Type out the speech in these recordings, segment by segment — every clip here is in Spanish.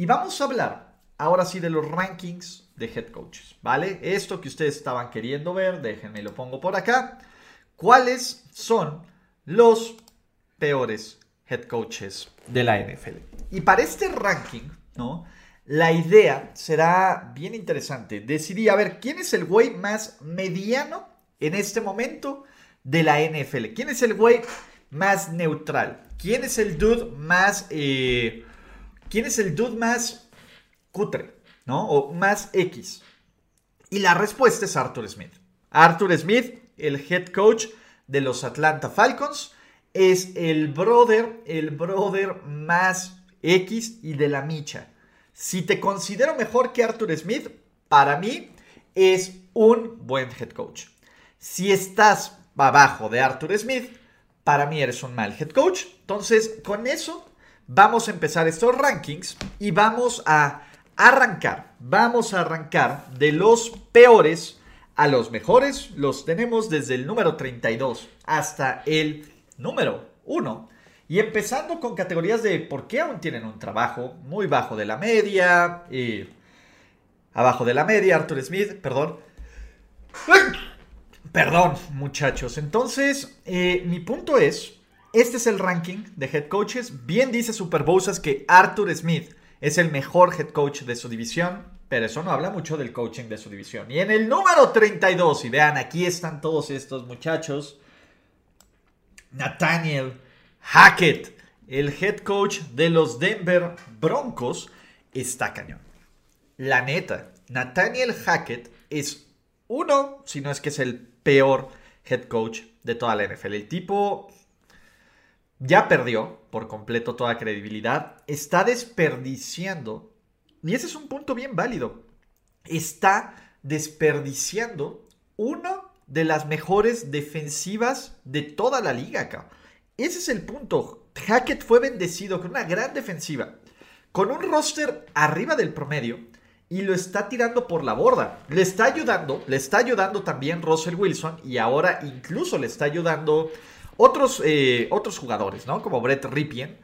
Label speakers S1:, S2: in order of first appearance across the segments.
S1: Y vamos a hablar ahora sí de los rankings de head coaches, ¿vale? Esto que ustedes estaban queriendo ver, déjenme lo pongo por acá. ¿Cuáles son los peores head coaches de la NFL? Y para este ranking, ¿no? La idea será bien interesante. Decidí, a ver, ¿quién es el güey más mediano en este momento de la NFL? ¿Quién es el güey más neutral? ¿Quién es el dude más... Eh, ¿Quién es el dude más cutre? ¿No? O más X. Y la respuesta es Arthur Smith. Arthur Smith, el head coach de los Atlanta Falcons, es el brother, el brother más X y de la micha. Si te considero mejor que Arthur Smith, para mí es un buen head coach. Si estás abajo de Arthur Smith, para mí eres un mal head coach. Entonces, con eso vamos a empezar estos rankings y vamos a arrancar. Vamos a arrancar de los peores a los mejores. Los tenemos desde el número 32 hasta el número 1. Y empezando con categorías de por qué aún tienen un trabajo muy bajo de la media. Y abajo de la media, Arthur Smith, perdón. Perdón, muchachos. Entonces, eh, mi punto es este es el ranking de head coaches. Bien dice Super que Arthur Smith es el mejor head coach de su división, pero eso no habla mucho del coaching de su división. Y en el número 32, y vean, aquí están todos estos muchachos. Nathaniel Hackett, el head coach de los Denver Broncos, está cañón. La neta, Nathaniel Hackett es uno, si no es que es el peor head coach de toda la NFL. El tipo ya perdió por completo toda credibilidad, está desperdiciando, y ese es un punto bien válido, está desperdiciando uno de las mejores defensivas de toda la liga acá. Ese es el punto. Hackett fue bendecido con una gran defensiva, con un roster arriba del promedio y lo está tirando por la borda. Le está ayudando, le está ayudando también Russell Wilson y ahora incluso le está ayudando otros, eh, otros jugadores, ¿no? Como Brett Ripien.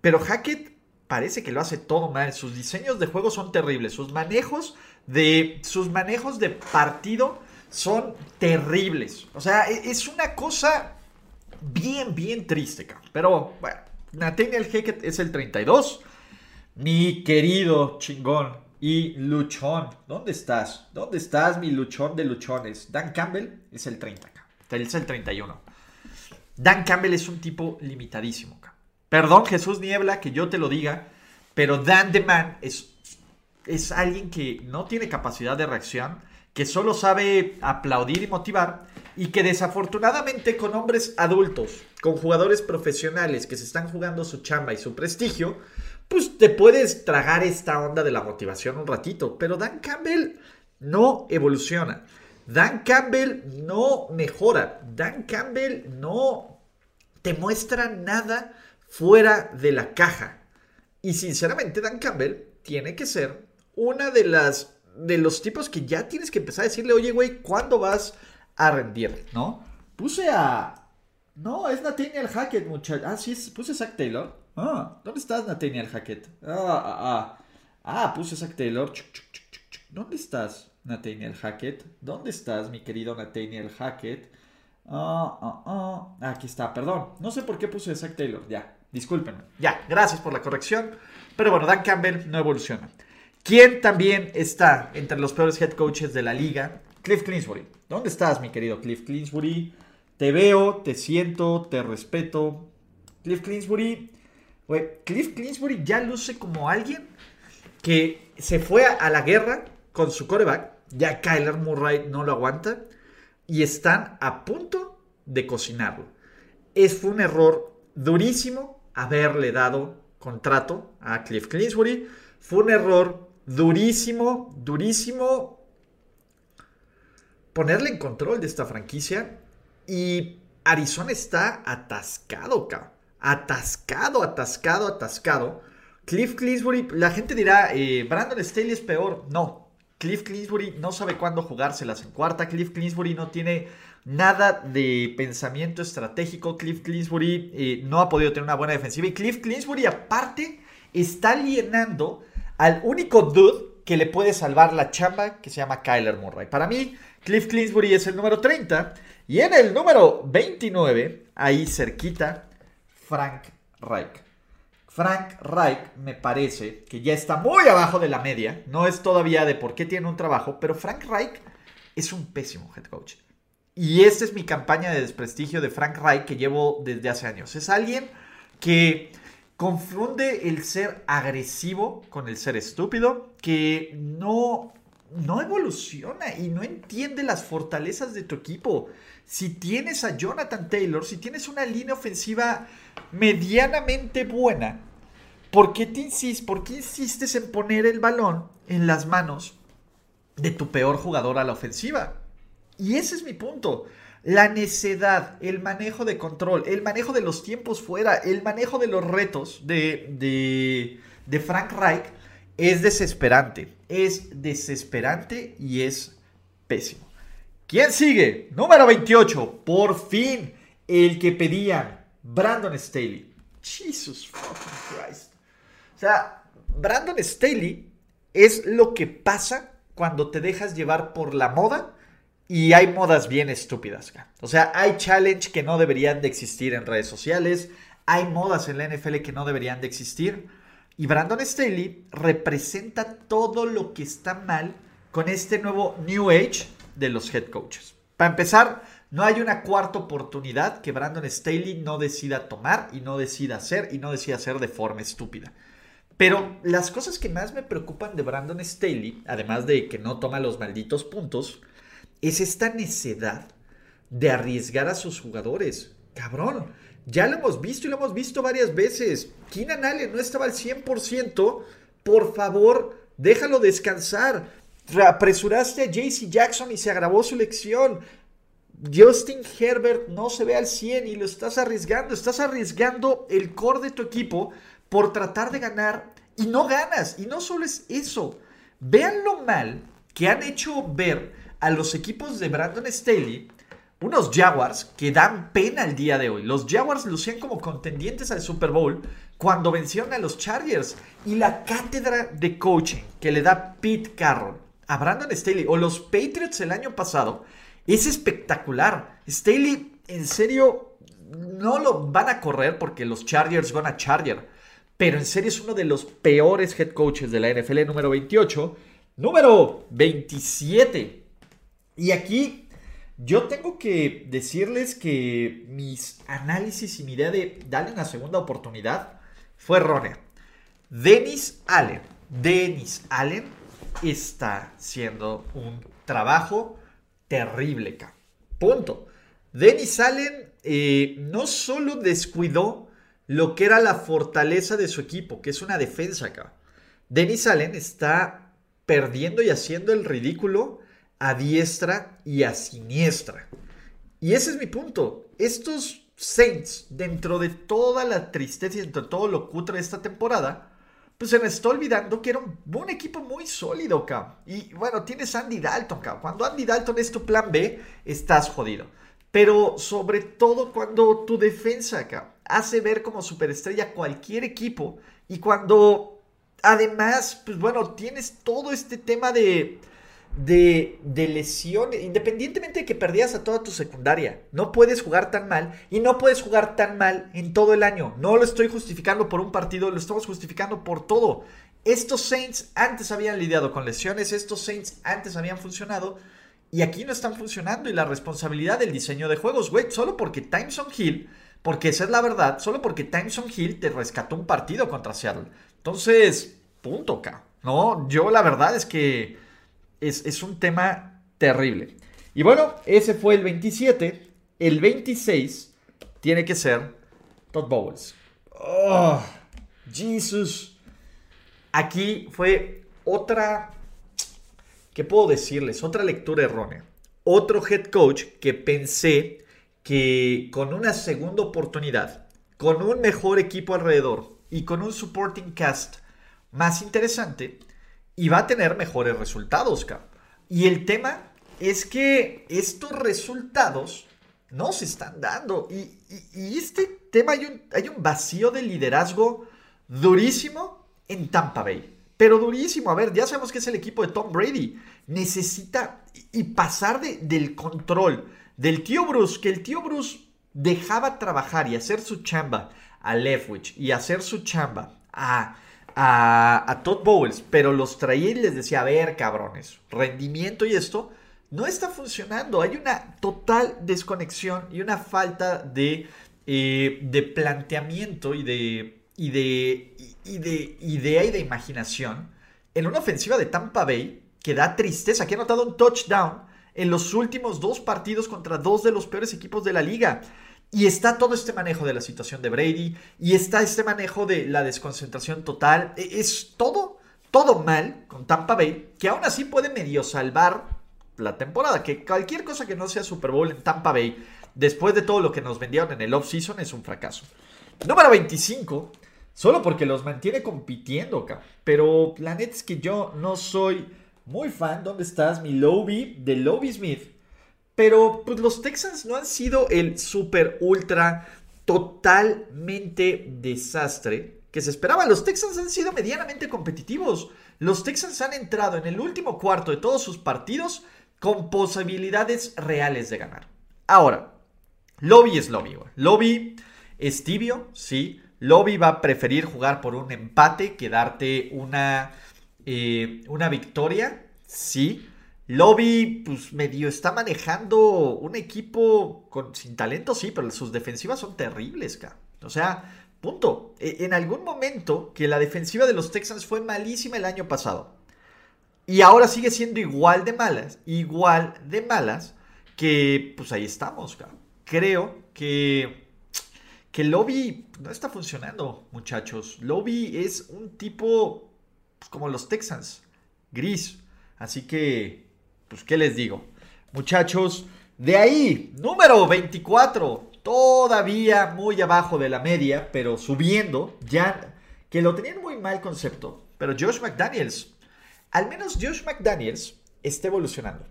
S1: Pero Hackett parece que lo hace todo mal. Sus diseños de juego son terribles. Sus manejos de, sus manejos de partido son terribles. O sea, e, es una cosa bien, bien triste, Pero bueno, Nathaniel Hackett es el 32. Mi querido chingón y luchón. ¿Dónde estás? ¿Dónde estás, mi luchón de luchones? Dan Campbell es el 30, Él es el 31. Dan Campbell es un tipo limitadísimo. Perdón, Jesús Niebla, que yo te lo diga, pero Dan The Man es, es alguien que no tiene capacidad de reacción, que solo sabe aplaudir y motivar, y que desafortunadamente con hombres adultos, con jugadores profesionales que se están jugando su chamba y su prestigio, pues te puedes tragar esta onda de la motivación un ratito, pero Dan Campbell no evoluciona. Dan Campbell no mejora. Dan Campbell no te muestra nada fuera de la caja. Y sinceramente, Dan Campbell tiene que ser una de las de los tipos que ya tienes que empezar a decirle, oye, güey, ¿cuándo vas a rendir? ¿No? Puse a. No, es Nathaniel Hackett, muchacho. Ah, sí, puse a Zach Taylor. Ah, ¿dónde estás, Nathaniel Hackett? Ah, ah, ah. Ah, puse a Zach Taylor. ¿Dónde estás? Nathaniel Hackett. ¿Dónde estás, mi querido Nathaniel Hackett? Ah, ah, ah. Aquí está, perdón. No sé por qué puse Zach Taylor. Ya, discúlpenme. Ya, gracias por la corrección. Pero bueno, Dan Campbell no evoluciona. ¿Quién también está entre los peores head coaches de la liga? Cliff Clinsbury. ¿Dónde estás, mi querido Cliff Clinsbury? Te veo, te siento, te respeto. Cliff Clinsbury. Cliff Clinsbury ya luce como alguien que se fue a la guerra con su coreback. Ya Kyler Murray no lo aguanta. Y están a punto de cocinarlo. Es, fue un error durísimo haberle dado contrato a Cliff Clinsbury. Fue un error durísimo, durísimo ponerle en control de esta franquicia. Y Arizona está atascado, cabrón. Atascado, atascado, atascado. Cliff Clinsbury, la gente dirá, eh, Brandon Staley es peor. No, Cliff Clinsbury no sabe cuándo jugárselas en cuarta. Cliff Clinsbury no tiene nada de pensamiento estratégico. Cliff Clinsbury eh, no ha podido tener una buena defensiva. Y Cliff Clinsbury, aparte, está alienando al único dude que le puede salvar la chamba, que se llama Kyler Murray. Para mí, Cliff Clinsbury es el número 30. Y en el número 29, ahí cerquita, Frank Reich. Frank Reich me parece que ya está muy abajo de la media. No es todavía de por qué tiene un trabajo, pero Frank Reich es un pésimo head coach. Y esta es mi campaña de desprestigio de Frank Reich que llevo desde hace años. Es alguien que confunde el ser agresivo con el ser estúpido, que no, no evoluciona y no entiende las fortalezas de tu equipo. Si tienes a Jonathan Taylor, si tienes una línea ofensiva medianamente buena, ¿por qué, te insistes, ¿por qué insistes en poner el balón en las manos de tu peor jugador a la ofensiva? Y ese es mi punto. La necedad, el manejo de control, el manejo de los tiempos fuera, el manejo de los retos de, de, de Frank Reich es desesperante. Es desesperante y es pésimo. ¿Quién sigue? Número 28. Por fin, el que pedía Brandon Staley. Jesus fucking Christ. O sea, Brandon Staley es lo que pasa cuando te dejas llevar por la moda y hay modas bien estúpidas. O sea, hay challenge que no deberían de existir en redes sociales, hay modas en la NFL que no deberían de existir. Y Brandon Staley representa todo lo que está mal con este nuevo New Age de los head coaches. Para empezar, no hay una cuarta oportunidad que Brandon Staley no decida tomar y no decida hacer y no decida hacer de forma estúpida. Pero las cosas que más me preocupan de Brandon Staley, además de que no toma los malditos puntos, es esta necedad de arriesgar a sus jugadores. Cabrón, ya lo hemos visto y lo hemos visto varias veces. Keenan Allen no estaba al 100%. Por favor, déjalo descansar. Apresuraste a JC Jackson y se agravó su lección. Justin Herbert no se ve al 100 y lo estás arriesgando. Estás arriesgando el core de tu equipo por tratar de ganar y no ganas. Y no solo es eso. Vean lo mal que han hecho ver a los equipos de Brandon Staley, unos Jaguars que dan pena el día de hoy. Los Jaguars lucían como contendientes al Super Bowl cuando vencieron a los Chargers. Y la cátedra de coaching que le da Pete Carroll a Brandon Staley o los Patriots el año pasado es espectacular. Staley, en serio, no lo van a correr porque los Chargers van a Charger. Pero en serio es uno de los peores head coaches de la NFL número 28. Número 27. Y aquí yo tengo que decirles que mis análisis y mi idea de darle una segunda oportunidad fue errónea. Dennis Allen, Dennis Allen está haciendo un trabajo terrible, acá. Punto. Dennis Allen eh, no solo descuidó lo que era la fortaleza de su equipo, que es una defensa acá. Dennis Allen está perdiendo y haciendo el ridículo a diestra y a siniestra. Y ese es mi punto. Estos Saints, dentro de toda la tristeza y dentro de todo lo cutre de esta temporada, pues se me está olvidando que era un, equipo muy sólido, Cam. Y bueno, tienes Andy Dalton, Cam. Cuando Andy Dalton es tu plan B, estás jodido. Pero sobre todo cuando tu defensa, Cam, hace ver como superestrella cualquier equipo. Y cuando además, pues bueno, tienes todo este tema de de, de lesiones, independientemente de que perdías a toda tu secundaria, no puedes jugar tan mal y no puedes jugar tan mal en todo el año. No lo estoy justificando por un partido, lo estamos justificando por todo. Estos Saints antes habían lidiado con lesiones, estos Saints antes habían funcionado y aquí no están funcionando y la responsabilidad del diseño de juegos, güey, solo porque Timeson Hill, porque esa es la verdad, solo porque Timeson Hill te rescató un partido contra Seattle. Entonces, punto, K. No, yo la verdad es que es, un tema terrible. Y bueno, ese fue el 27. El 26 tiene que ser Todd Bowles. Oh, Jesus. Aquí fue otra, ¿qué puedo decirles? Otra lectura errónea. Otro head coach que pensé que con una segunda oportunidad, con un mejor equipo alrededor y con un supporting cast más interesante, iba a tener mejores resultados, Y el tema es que estos resultados no se están dando. Y, este tema hay un, hay un vacío de liderazgo durísimo en Tampa Bay. Pero durísimo. A ver, ya sabemos que es el equipo de Tom Brady. Necesita y pasar del control del tío Bruce, que el tío Bruce dejaba trabajar y hacer su chamba a Leftwich y hacer su chamba a, a, Todd Bowles, pero los traía y les decía, a ver, cabrones, rendimiento y esto no está funcionando. Hay una total desconexión y una falta de, eh, de planteamiento y de, y, de, y de idea y de imaginación en una ofensiva de Tampa Bay que da tristeza, que ha anotado un touchdown en los últimos dos partidos contra dos de los peores equipos de la liga. Y está todo este manejo de la situación de Brady, y está este manejo de la desconcentración total. E, es todo, todo mal con Tampa Bay, que aún así puede medio salvar la temporada. Que cualquier cosa que no sea Super Bowl en Tampa Bay, después de todo lo que nos vendieron en el off-season, es un fracaso. Número 25, solo porque los mantiene compitiendo, acá. Pero la neta es que yo no soy muy fan. ¿Dónde estás, mi Lobby? De Lobby Smith. Pero pues, los Texans no han sido el super ultra totalmente desastre que se esperaba. Los Texans han sido medianamente competitivos. Los Texans han entrado en el último cuarto de todos sus partidos con posibilidades reales de ganar. Ahora, Lobby es Lobby. Lobby es tibio, sí. Lobby va a preferir jugar por un empate que darte una, eh, una victoria, sí. Lobby, pues medio está manejando un equipo sin talento, sí, pero sus defensivas son terribles, ca. O sea, punto. E, en algún momento que la defensiva de los Texans fue malísima el año pasado. Y ahora sigue siendo igual de malas, igual de malas, que pues ahí estamos. Creo que, que Lobby no está funcionando, muchachos. Lobby es un tipo pues, como los Texans, gris. Así que, pues, ¿qué les digo? Muchachos, de ahí, número 24, todavía muy abajo de la media, pero subiendo, ya que lo tenían muy mal concepto. Pero Josh McDaniels al menos Josh McDaniels está evolucionando.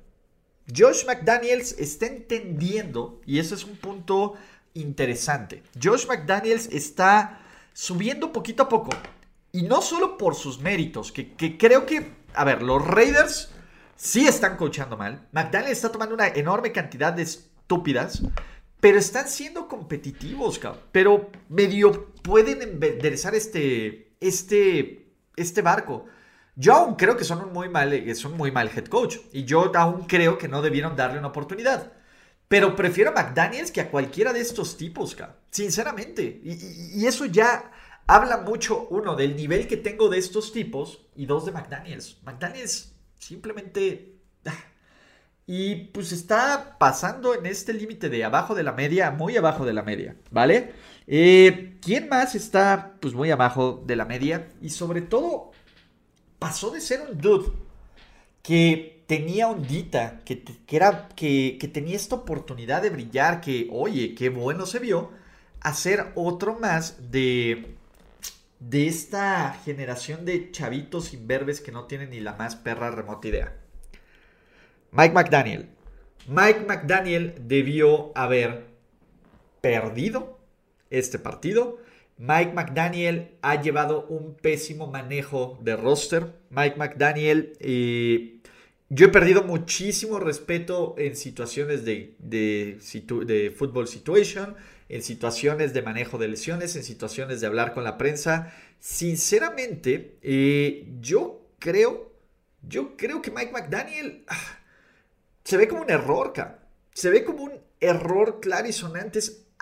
S1: Josh McDaniels está entendiendo, y eso es un punto interesante. Josh McDaniels está subiendo poquito a poco. Y no solo por sus méritos, que, creo que, a ver, los Raiders sí están coachando mal. McDaniels está tomando una enorme cantidad de estúpidas, pero están siendo competitivos. Pero medio pueden enderezar este, este, este barco. Yo aún creo que son un muy mal, eh, son muy mal head coach. Y yo aún creo que no debieron darle una oportunidad. Pero prefiero a McDaniels que a cualquiera de estos tipos, Sinceramente. Y, eso ya habla mucho, uno, del nivel que tengo de estos tipos. Y dos, de McDaniels. McDaniels simplemente... Ah, y pues está pasando en este límite de abajo de la media, muy abajo de la media, ¿vale? Eh, ¿Quién más está pues muy abajo de la media? Y sobre todo pasó de ser un dude que tenía ondita, que, que, era, que, que, tenía esta oportunidad de brillar, que, oye, qué bueno se vio, a ser otro más de, de esta generación de chavitos imberbes que no tienen ni la más perra remota idea. Mike McDaniel. Mike McDaniel debió haber perdido este partido Mike McDaniel ha llevado un pésimo manejo de roster. Mike McDaniel, eh, yo he perdido muchísimo respeto en situaciones de, de, fútbol situation, en situaciones de manejo de lesiones, en situaciones de hablar con la prensa. Sinceramente, eh, yo creo, yo creo que Mike McDaniel ah, se ve como un error, Se ve como un error claro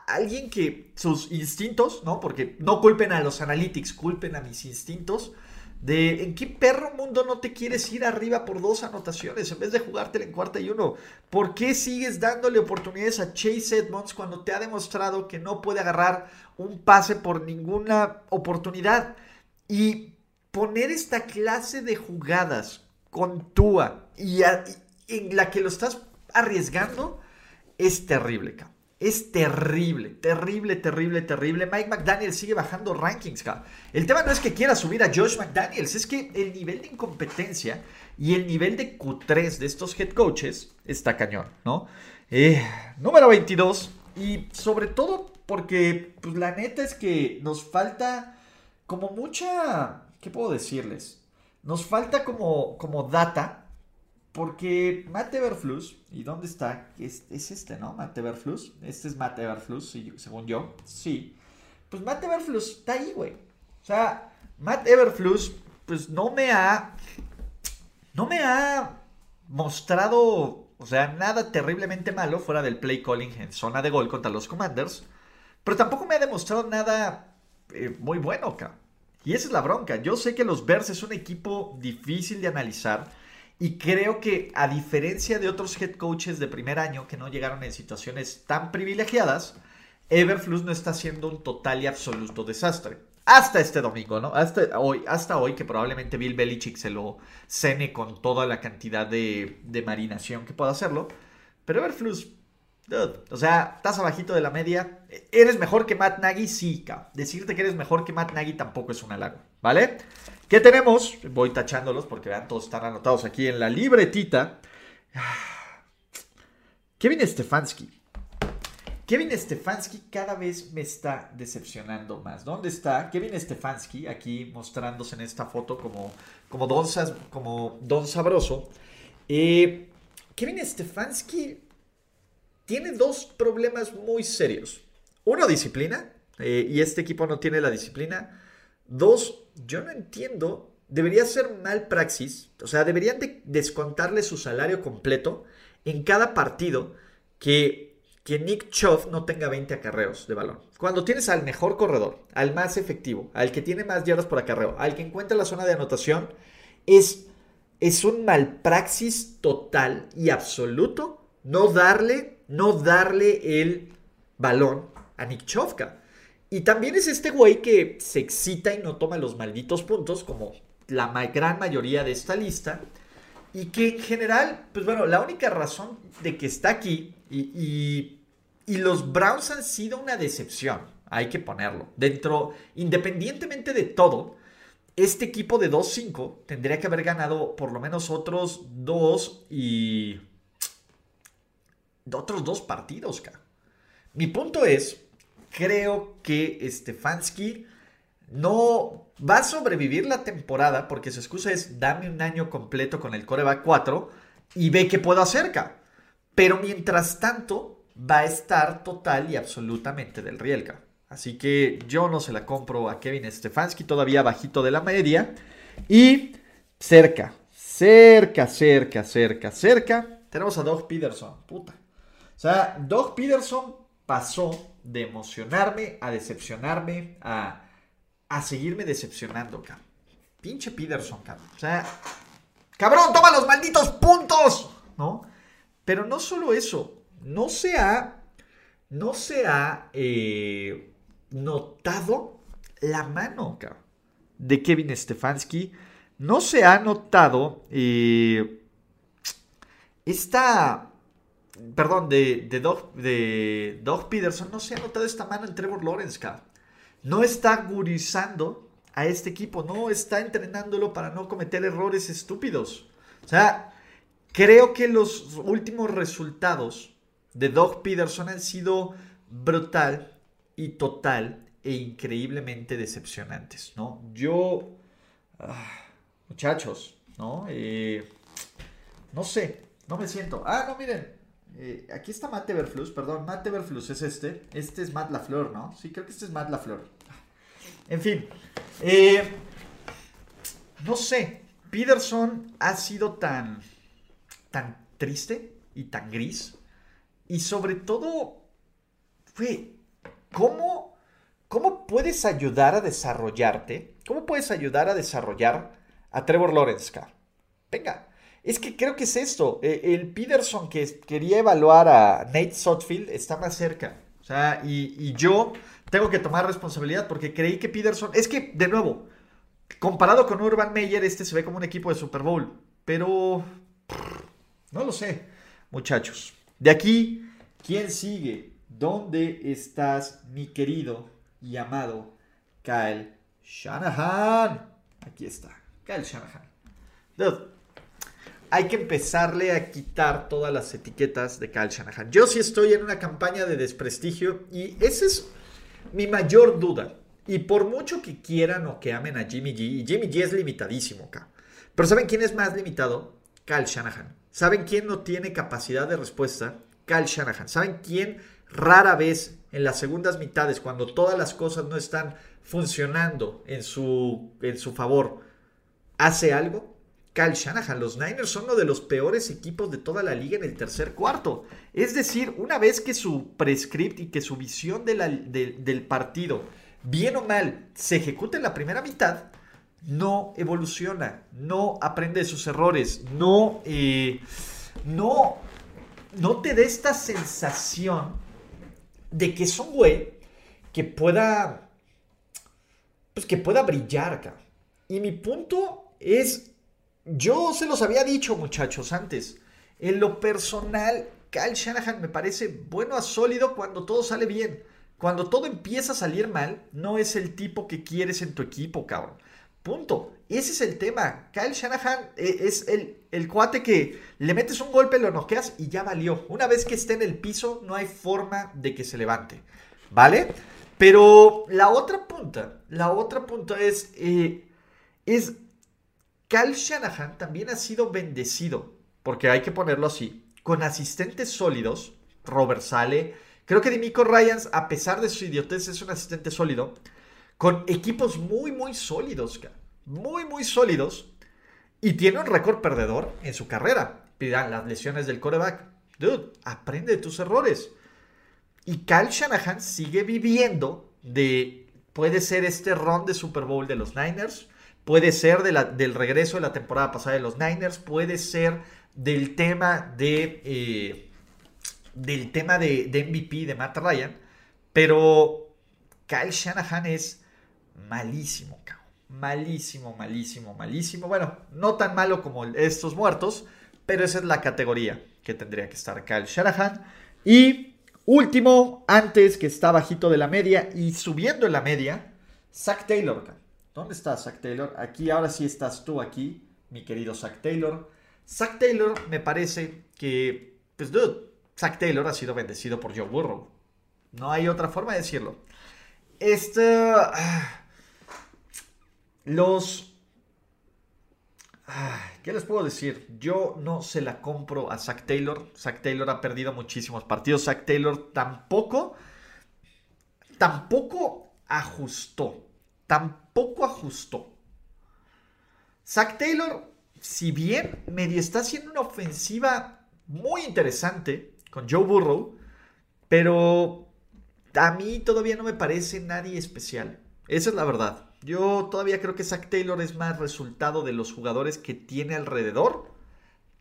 S1: alguien que sus instintos, ¿no? Porque no culpen a los analytics, culpen a mis instintos. De en qué perro mundo no te quieres ir arriba por dos anotaciones en vez de jugártela en cuarta y uno. ¿Por qué sigues dándole oportunidades a Chase Edmonds cuando te ha demostrado que no puede agarrar un pase por ninguna oportunidad? Y poner esta clase de jugadas con Tua y, en la que lo estás arriesgando es terrible, cabrón. Es terrible, terrible, terrible, terrible. Mike McDaniel sigue bajando rankings, cabrón. El tema no es que quiera subir a Josh McDaniels, es que el nivel de incompetencia y el nivel de Q3 de estos head coaches está cañón, ¿no? Eh, número 22. Y sobre todo porque, pues la neta es que nos falta como mucha, ¿qué puedo decirles? Nos falta como, como data porque Matt Everflus, ¿y dónde está? Es, es este, ¿no? Matt Everflus. Este es Matt Everflus, según yo. Sí. Pues Matt Everflus está ahí, güey. O sea, Matt Everflus, pues no me ha. No me ha mostrado, o sea, nada terriblemente malo fuera del play calling en zona de gol contra los Commanders. Pero tampoco me ha demostrado nada eh, muy bueno, acá. Y esa es la bronca. Yo sé que los Bears es un equipo difícil de analizar y creo que a diferencia de otros head coaches de primer año que no llegaron en situaciones tan privilegiadas, Everflux no está siendo un total y absoluto desastre. Hasta este domingo, ¿no? Hasta hoy, hasta hoy que probablemente Bill Belichick se lo cene con toda la cantidad de, de marinación que pueda hacerlo. Pero Everflux, o sea, estás abajito de la media. ¿Eres mejor que Matt Nagy? Sí, Decirte que eres mejor que Matt Nagy tampoco es un halago, ¿vale? ¿Qué tenemos? Voy tachándolos porque vean, todos están anotados aquí en la libretita. Kevin Stefanski. Kevin Stefanski cada vez me está decepcionando más. ¿Dónde está Kevin Stefanski? Aquí mostrándose en esta foto como, como, don, como don Sabroso. Eh, Kevin Stefanski tiene dos problemas muy serios. Uno, disciplina. Eh, y este equipo no tiene la disciplina. Dos, yo no entiendo, debería ser mal praxis, o sea, deberían descontarle su salario completo en cada partido que, que Nick Chubb no tenga 20 acarreos de balón. Cuando tienes al mejor corredor, al más efectivo, al que tiene más yardas por acarreo, al que encuentra la zona de anotación, es, es un praxis total y absoluto no darle, no darle el balón a Nick Chovka. Y también es este güey que se excita y no toma los malditos puntos, como la gran mayoría de esta lista. Y que en general, pues bueno, la única razón de que está aquí y, y, los Browns han sido una decepción, hay que ponerlo. Dentro, independientemente de todo, este equipo de 2-5 tendría que haber ganado por lo menos otros dos y... Otros dos partidos, cara. Mi punto es creo que Stefanski no va a sobrevivir la temporada porque su excusa es dame un año completo con el coreback 4 y ve qué puedo hacer, Pero mientras tanto va a estar total y absolutamente del Rielka. Así que yo no se la compro a Kevin Stefanski, todavía bajito de la media. Y cerca, cerca, cerca, cerca, cerca. Tenemos a Doug Peterson, puta. O sea, Doug Peterson pasó de emocionarme a decepcionarme, a, a seguirme decepcionando, cabrón. Pinche Peterson, cabrón. O sea, cabrón, toma los malditos puntos, ¿no? Pero no solo eso, no se ha, no se ha eh, notado la mano, cabrón, de Kevin Stefanski. No se ha notado eh, esta perdón, de, de, Doug, Peterson, no se ha notado esta mano en Trevor Lawrence, No está gurizando a este equipo, no está entrenándolo para no cometer errores estúpidos. O sea, creo que los últimos resultados de Doug Peterson han sido brutal y total e increíblemente decepcionantes, ¿no? Yo, ah, muchachos, ¿no? Eh, no sé, no me siento. Ah, no, miren, eh, aquí está Matt Everflux, perdón, Matt Everflux es este. Este es Matt LaFleur, ¿no? Sí, creo que este es Matt LaFleur. En fin. Eh, no sé. Peterson ha sido tan. tan triste y tan gris. Y sobre todo. Fue. ¿Cómo? ¿cómo puedes ayudar a desarrollarte? ¿Cómo puedes ayudar a desarrollar a Trevor Lawrence, Venga, es que creo que es esto. E, el Peterson que quería evaluar a Nate Sotfield está más cerca. O sea, y, yo tengo que tomar responsabilidad porque creí que Peterson. Es que, de nuevo, comparado con Urban Meyer, este se ve como un equipo de Super Bowl. Pero. No lo sé, muchachos. De aquí, ¿quién sigue? ¿Dónde estás, mi querido y amado Kyle Shanahan? Aquí está, Kyle Shanahan. Dude, hay que empezarle a quitar todas las etiquetas de Kyle Shanahan. Yo sí estoy en una campaña de desprestigio y esa es mi mayor duda. Y por mucho que quieran o que amen a Jimmy G, y Jimmy G es limitadísimo acá. Pero ¿saben quién es más limitado? Kyle Shanahan. ¿Saben quién no tiene capacidad de respuesta? Kyle Shanahan. ¿Saben quién rara vez en las segundas mitades, cuando todas las cosas no están funcionando en su, en su favor, hace algo? Kyle Shanahan. Los Niners son uno de los peores equipos de toda la liga en el tercer cuarto. Es decir, una vez que su prescript y que su visión del partido, bien o mal, se ejecuta en la primera mitad, no evoluciona, no aprende de sus errores, no, eh, no, no te da esta sensación de que es un güey que pueda, pues que pueda brillar. Y mi punto es yo se los había dicho, muchachos, antes. En lo personal, Kyle Shanahan me parece bueno a sólido cuando todo sale bien. Cuando todo empieza a salir mal, no es el tipo que quieres en tu equipo, cabrón. Punto. Ese es el tema. Kyle Shanahan eh, es el, el cuate que le metes un golpe, lo noqueas y ya valió. Una vez que esté en el piso, no hay forma de que se levante. ¿Vale? Pero la otra punta, la otra punta es, eh, es Cal Shanahan también ha sido bendecido, porque hay que ponerlo así, con asistentes sólidos. Robert Sale, creo que Dimico Ryans, a pesar de su idiotez, es un asistente sólido, con equipos muy, muy sólidos, muy, muy sólidos, y tiene un récord perdedor en su carrera. Pidan las lesiones del coreback. Dude, aprende de tus errores. Y Cal Shanahan sigue viviendo de, puede ser este ron de Super Bowl de los Niners, puede ser del regreso de la temporada pasada de los Niners, puede ser del tema de, eh, del tema de, MVP de Matt Ryan, pero Kyle Shanahan es malísimo, malísimo, malísimo, malísimo. Bueno, no tan malo como estos muertos, pero esa es la categoría que tendría que estar Kyle Shanahan. Y último, antes que está bajito de la media y subiendo en la media, Zach Taylor. ¿Dónde está Zach Taylor? Aquí, ahora sí estás tú aquí, mi querido Zach Taylor. Zach Taylor me parece que, pues, dude, Zach Taylor ha sido bendecido por Joe Burrow. No hay otra forma de decirlo. Este. Ah, los. Ah, ¿Qué les puedo decir? Yo no se la compro a Zach Taylor. Zach Taylor ha perdido muchísimos partidos. Zach Taylor tampoco. Tampoco ajustó tampoco ajustó. Zach Taylor, si bien medio está haciendo una ofensiva muy interesante con Joe Burrow, pero a mí todavía no me parece nadie especial. Esa es la verdad. Yo todavía creo que Zach Taylor es más resultado de los jugadores que tiene alrededor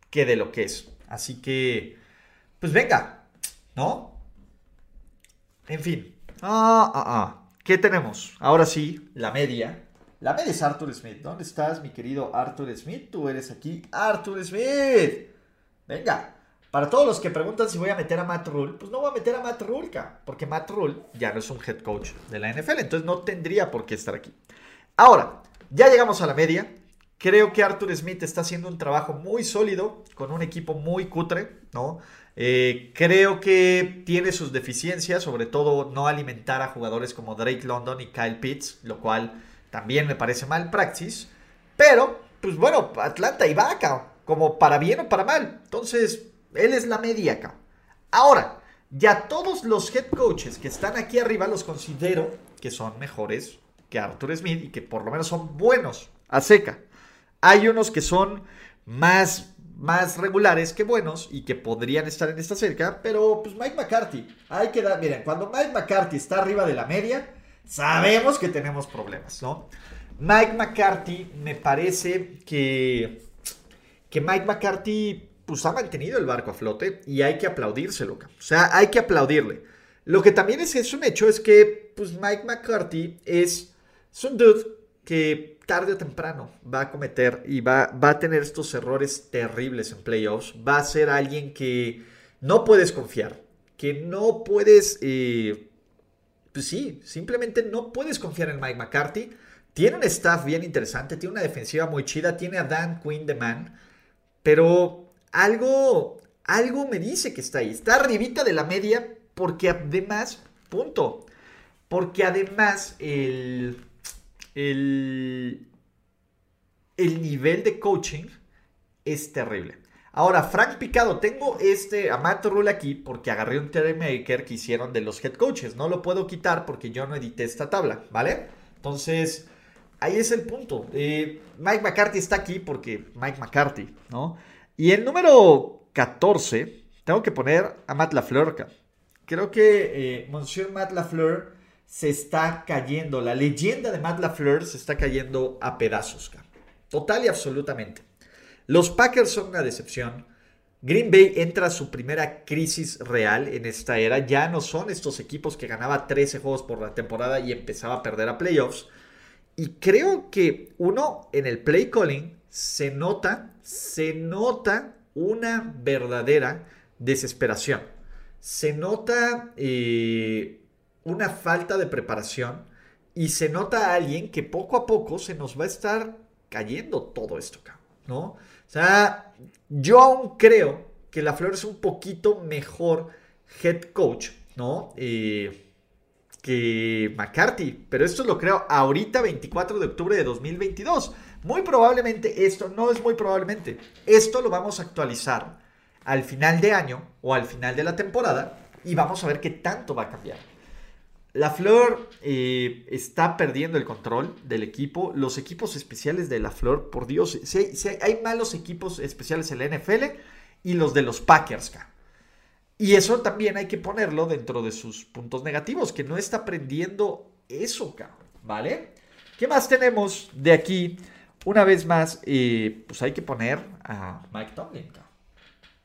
S1: que de lo que es. Así que, pues venga, ¿no? En fin. Ah, ah, ah. ¿Qué tenemos? Ahora sí, la media. La media es Arthur Smith. ¿Dónde estás, mi querido Arthur Smith? Tú eres aquí, Arthur Smith. Venga. Para todos los que preguntan si voy a meter a Matt Rule, pues no voy a meter a Matt Rule, porque Matt Rule ya no es un head coach de la NFL, entonces no tendría por qué estar aquí. Ahora, ya llegamos a la media. Creo que Arthur Smith está haciendo un trabajo muy sólido con un equipo muy cutre, ¿no? Eh, creo que tiene sus deficiencias, sobre todo no alimentar a jugadores como Drake London y Kyle Pitts, lo cual también me parece mal praxis. Pero, pues bueno, Atlanta y vaca, como para bien o para mal. Entonces, él es la media acá. Ahora, ya todos los head coaches que están aquí arriba los considero que son mejores que Arthur Smith y que por lo menos son buenos a seca. Hay unos que son más más regulares que buenos y que podrían estar en esta cerca, pero pues Mike McCarthy, hay que dar, miren, cuando Mike McCarthy está arriba de la media, sabemos que tenemos problemas, ¿no? Mike McCarthy, me parece que, que Mike McCarthy pues ha mantenido el barco a flote y hay que aplaudírselo. O sea, hay que aplaudirle. Lo que también es, es un hecho es que pues Mike McCarthy es, es un dude que tarde o temprano va a cometer y va, va a tener estos errores terribles en playoffs. Va a ser alguien que no puedes confiar, que no puedes, eh, pues sí, simplemente no puedes confiar en Mike McCarthy. Tiene un staff bien interesante, tiene una defensiva muy chida, tiene a Dan Quinn de man, pero algo, algo me dice que está ahí. Está arribita de la media porque además, punto, porque además el el, nivel de coaching es terrible. Ahora, Frank Picado, tengo este a Rule aquí porque agarré un Maker que hicieron de los head coaches. No lo puedo quitar porque yo no edité esta tabla, ¿vale? Entonces, ahí es el punto. Eh, Mike McCarthy está aquí porque Mike McCarthy, ¿no? Y el número 14, tengo que poner a Matt LaFleur Creo que eh, Monsieur Matt LaFleur se está cayendo. La leyenda de Matt LaFleur se está cayendo a pedazos. Total y absolutamente. Los Packers son una decepción. Green Bay entra a su primera crisis real en esta era. Ya no son estos equipos que ganaba 13 juegos por la temporada y empezaba a perder a playoffs. Y creo que uno en el play calling se nota, se nota una verdadera desesperación. Se nota eh, una falta de preparación y se nota a alguien que poco a poco se nos va a estar cayendo todo esto, ¿no? O sea, yo aún creo que La Flor es un poquito mejor head coach, ¿no? Eh, que McCarthy, pero esto lo creo ahorita 24 de octubre de 2022. Muy probablemente esto, no es muy probablemente, esto lo vamos a actualizar al final de año o al final de la temporada y vamos a ver qué tanto va a cambiar. La Flor eh, está perdiendo el control del equipo. Los equipos especiales de La Flor, por Dios, si hay, malos equipos especiales en la NFL y los de los Packers. Y eso también hay que ponerlo dentro de sus puntos negativos, que no está aprendiendo eso, ¿vale? ¿Qué más tenemos de aquí? Una vez más, eh, pues hay que poner a Mike Tomlin.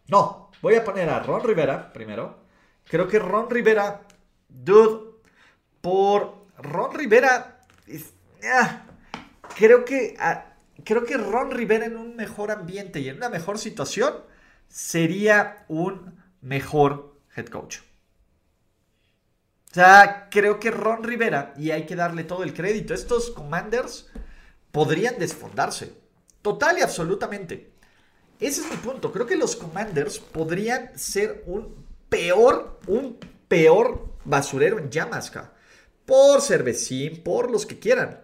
S1: No, voy a poner a Ron Rivera primero. Creo que Ron Rivera, dude, por Ron Rivera. Ah, creo que ah, creo que Ron Rivera en un mejor ambiente y en una mejor situación sería un mejor head coach. O sea, creo que Ron Rivera, y hay que darle todo el crédito, estos commanders podrían desfondarse. Total y absolutamente. Ese es mi punto. Creo que los commanders podrían ser un peor, un peor basurero en Yamaska por Cervecín, por los que quieran.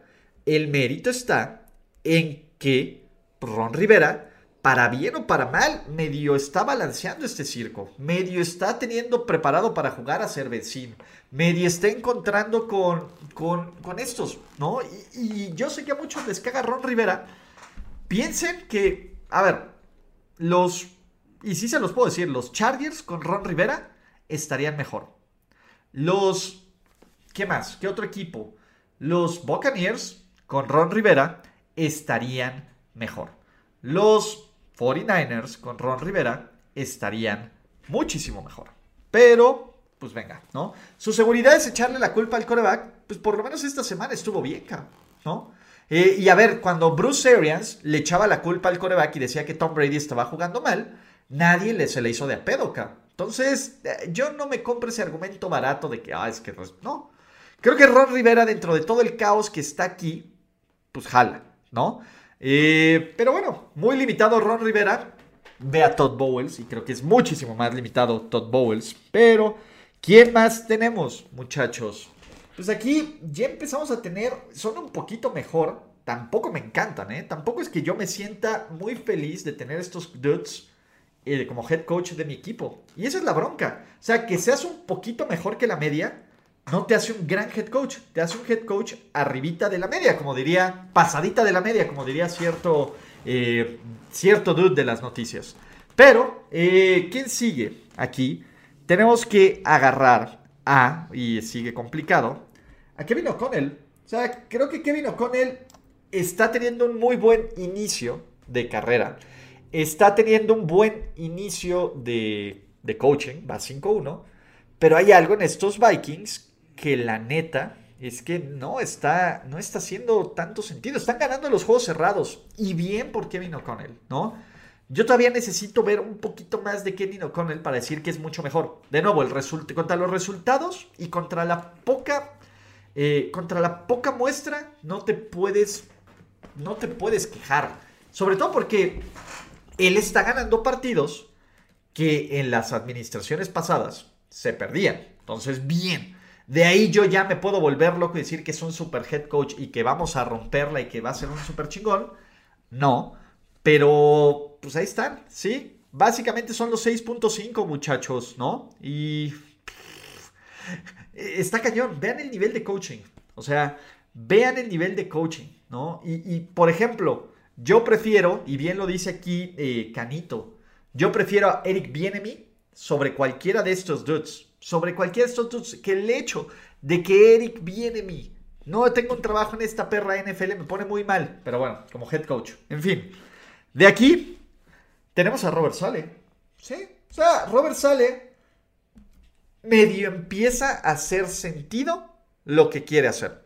S1: El mérito está en que Ron Rivera, para bien o para mal, medio está balanceando este circo, medio está teniendo preparado para jugar a Cervecín, medio está encontrando con, con, estos, ¿no? Y, yo sé que a muchos les caga Ron Rivera. Piensen que, a ver, los, y sí se los puedo decir, los Chargers con Ron Rivera estarían mejor. Los ¿Qué más? ¿Qué otro equipo? Los Buccaneers con Ron Rivera estarían mejor. Los 49ers con Ron Rivera estarían muchísimo mejor. Pero, pues venga, ¿no? Su seguridad es echarle la culpa al coreback. Pues por lo menos esta semana estuvo bien, ¿no? Eh, y a ver, cuando Bruce Arians le echaba la culpa al coreback y decía que Tom Brady estaba jugando mal, nadie le, se le hizo de a pedo, Entonces, eh, yo no me compro ese argumento barato de que, ah, es que no. Creo que Ron Rivera, dentro de todo el caos que está aquí, pues jala, ¿no? Eh, pero bueno, muy limitado Ron Rivera. Ve a Todd Bowles y creo que es muchísimo más limitado Todd Bowles. Pero, ¿quién más tenemos, muchachos? Pues aquí ya empezamos a tener, son un poquito mejor. Tampoco me encantan, ¿eh? Tampoco es que yo me sienta muy feliz de tener estos dudes eh, como head coach de mi equipo. Y esa es la bronca. O sea, que seas un poquito mejor que la media no te hace un gran head coach, te hace un head coach arribita de la media, como diría, pasadita de la media, como diría cierto, eh, cierto dude de las noticias. Pero, eh, ¿quién sigue aquí? Tenemos que agarrar a, y sigue complicado, a Kevin O'Connell. O sea, creo que Kevin O'Connell está teniendo un muy buen inicio de carrera. Está teniendo un buen inicio de, de coaching, va 5-1. Pero hay algo en estos Vikings que la neta es que no está, no está haciendo tanto sentido. Están ganando los juegos cerrados. Y bien por Kevin O'Connell, ¿no? Yo todavía necesito ver un poquito más de Kevin O'Connell para decir que es mucho mejor. De nuevo, el contra los resultados y contra la poca. Eh, contra la poca muestra, no te puedes. No te puedes quejar. Sobre todo porque él está ganando partidos que en las administraciones pasadas se perdían. Entonces, bien. De ahí yo ya me puedo volver loco y decir que es un super head coach y que vamos a romperla y que va a ser un super chingón. No. Pero, pues ahí están, ¿sí? Básicamente son los 6.5 muchachos, ¿no? Y... Está cañón. Vean el nivel de coaching. O sea, vean el nivel de coaching, ¿no? Y, por ejemplo, yo prefiero, y bien lo dice aquí eh, Canito, yo prefiero a Eric Bienemy sobre cualquiera de estos dudes sobre cualquier de que el hecho de que Eric viene mí, no tengo un trabajo en esta perra NFL me pone muy mal, pero bueno, como head coach. En fin, de aquí tenemos a Robert Sale. Sí, o sea, Robert Sale medio empieza a hacer sentido lo que quiere hacer.